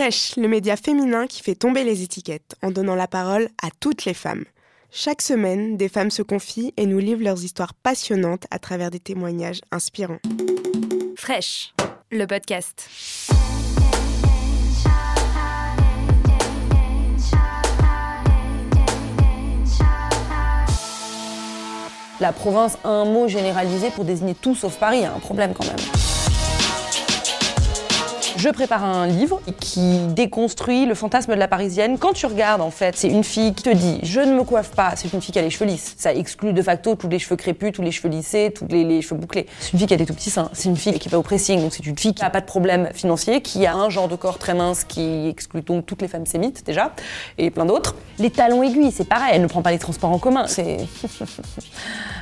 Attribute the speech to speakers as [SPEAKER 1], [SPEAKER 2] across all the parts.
[SPEAKER 1] Fresh, le média féminin qui fait tomber les étiquettes en donnant la parole à toutes les femmes. Chaque semaine, des femmes se confient et nous livrent leurs histoires passionnantes à travers des témoignages inspirants.
[SPEAKER 2] Fresh, le podcast.
[SPEAKER 3] La province a un mot généralisé pour désigner tout sauf Paris, il y a un problème quand même. Je prépare un livre qui déconstruit le fantasme de la parisienne. Quand tu regardes, en fait, c'est une fille qui te dit Je ne me coiffe pas, c'est une fille qui a les cheveux lisses. Ça exclut de facto tous les cheveux crépus, tous les cheveux lissés, tous les, cheveux bouclés. C'est une fille qui a des tout petits seins. C'est une fille qui va au pressing, donc c'est une fille qui n'a pas de problème financier, qui a un genre de corps très mince qui exclut donc toutes les femmes sémites déjà, et plein d'autres. Les talons aiguilles, c'est pareil, elle ne prend pas les transports en commun. C'est.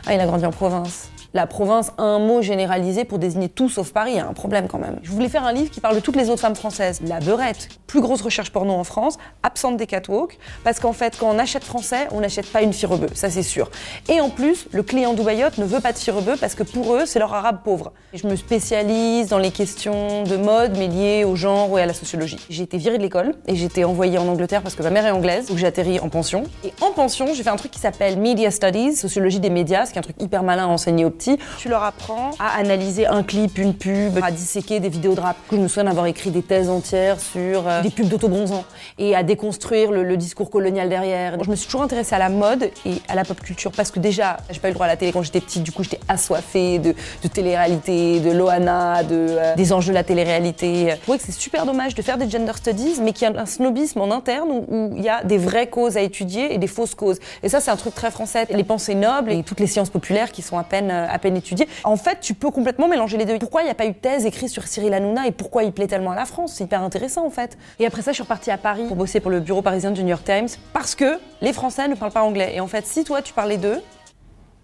[SPEAKER 3] ah, il a grandi en province. La province un mot généralisé pour désigner tout sauf Paris, a un problème quand même. Je voulais faire un livre qui parle de toutes les autres femmes françaises. La beurette, plus grosse recherche porno en France, absente des catwalks, parce qu'en fait, quand on achète français, on n'achète pas une fille rebeu, ça c'est sûr. Et en plus, le client dubaïote ne veut pas de fille rebeu parce que pour eux, c'est leur arabe pauvre. je me spécialise dans les questions de mode, mais liées au genre et à la sociologie. J'ai été virée de l'école et j'ai été envoyée en Angleterre parce que ma mère est anglaise, donc j'ai atterri en pension. Et en pension, j'ai fait un truc qui s'appelle Media Studies, sociologie des médias, ce qui est un truc hyper malin à enseigner aux tu leur apprends à analyser un clip, une pub, à disséquer des vidéos de rap. Je me souviens d'avoir écrit des thèses entières sur euh, des pubs d'autobronzant et à déconstruire le, discours colonial derrière. Je me suis toujours intéressée à la mode et à la pop culture parce que déjà, j'ai pas eu le droit à la télé quand j'étais petite, du coup j'étais assoiffée de, de télé-réalité, de Loana, de, euh, des enjeux de la télé-réalité. Je trouvais que c'est super dommage de faire des gender studies mais qu'il y a un snobisme en interne où il y a des vraies causes à étudier et des fausses causes. Et ça, c'est un truc très français. Les pensées nobles et toutes les sciences populaires qui sont à peine, euh, à peine étudiées en fait, tu peux complètement mélanger les deux. Pourquoi il n'y a pas eu de thèse écrite sur Cyril Hanouna et pourquoi il plaît tellement à la France? C'est hyper intéressant en fait. Et après ça, je suis repartie à Paris pour bosser pour le bureau parisien du New York Times parce que les Français ne parlent pas anglais. Et en fait, si toi tu parlais d'eux,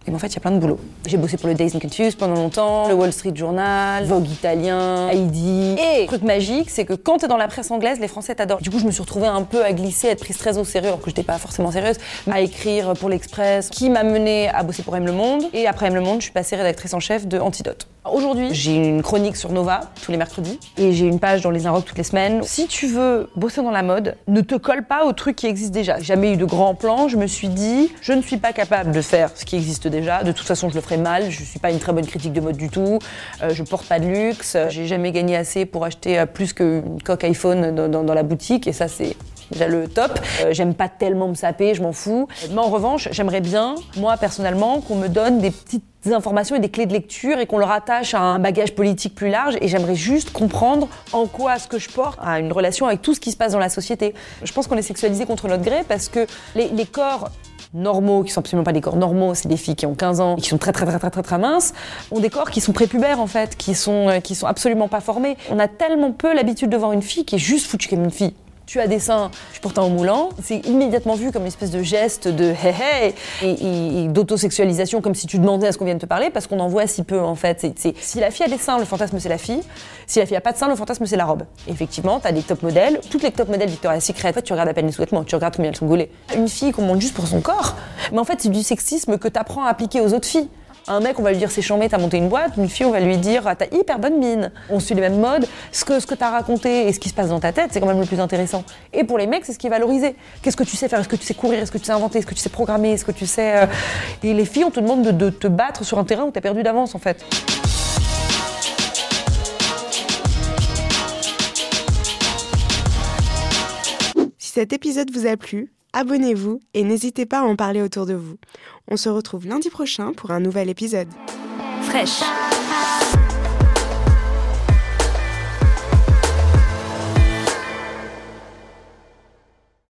[SPEAKER 3] et en fait, il y a plein de boulot. J'ai bossé pour le Days and Confused pendant longtemps, le Wall Street Journal, Vogue italien, Heidi. Et le truc magique, c'est que quand t'es dans la presse anglaise, les Français t'adorent. Du coup, je me suis retrouvée un peu à glisser, à être prise très au sérieux, alors que j'étais pas forcément sérieuse, à écrire pour l'Express, qui m'a menée à bosser pour M Le Monde. Et après M Le Monde, je suis passée rédactrice en chef de Antidote. Aujourd'hui, j'ai une chronique sur Nova tous les mercredis et j'ai une page dans les Inrocks toutes les semaines. Si tu veux bosser dans la mode, ne te colle pas aux trucs qui existent déjà. Jamais eu de grands plans, je me suis dit, je ne suis pas capable de faire ce qui existe déjà. De toute façon, je le ferai mal. Je suis pas une très bonne critique de mode du tout. Euh, je porte pas de luxe. J'ai jamais gagné assez pour acheter euh, plus qu'une coque iPhone dans, la boutique et ça, c'est déjà le top. Euh, j'aime pas tellement me saper, je m'en fous. Mais en revanche, j'aimerais bien, moi personnellement, qu'on me donne des petites informations et des clés de lecture et qu'on le rattache à un bagage politique plus large. Et j'aimerais juste comprendre en quoi ce que je porte a une relation avec tout ce qui se passe dans la société. Je pense qu'on est sexualisé contre notre gré parce que les, corps normaux, qui sont absolument pas des corps normaux, c'est des filles qui ont 15 ans, qui sont très très très très très très minces, ont des corps qui sont prépubères en fait, qui sont euh, qui sont absolument pas formés. On a tellement peu l'habitude de voir une fille qui est juste foutue comme une fille tu as des seins, tu portes un moulant, c'est immédiatement vu comme une espèce de geste de hey hey et, d'autosexualisation, comme si tu demandais à ce qu'on vienne te parler, parce qu'on en voit si peu en fait. Si la fille a des seins, le fantasme c'est la fille. Si la fille a pas de seins, le fantasme c'est la robe. effectivement, tu as des top modèles, toutes les top modèles Victoria's Secret, en fait, tu regardes à peine les sous-vêtements, tu regardes combien elles sont gaulées. Une fille qu'on monte juste pour son corps, mais en fait c'est du sexisme que tu apprends à appliquer aux autres filles. Un mec, on va lui dire c'est chambé, t'as monté une boîte. Une fille, on va lui dire t'as hyper bonne mine. On suit les mêmes modes. Ce que, ce que t'as raconté et ce qui se passe dans ta tête, c'est quand même le plus intéressant. Et pour les mecs, c'est ce qui est valorisé. Qu'est-ce que tu sais faire? Est-ce que tu sais courir? Est-ce que tu sais inventer? Est-ce que tu sais programmer? Est-ce que tu sais. Euh, et les filles, on te demande de, te battre sur un terrain où t'as perdu d'avance en fait.
[SPEAKER 1] Si cet épisode vous a plu, abonnez-vous et n'hésitez pas à en parler autour de vous. On se retrouve lundi prochain pour un nouvel épisode.
[SPEAKER 2] Fraîche.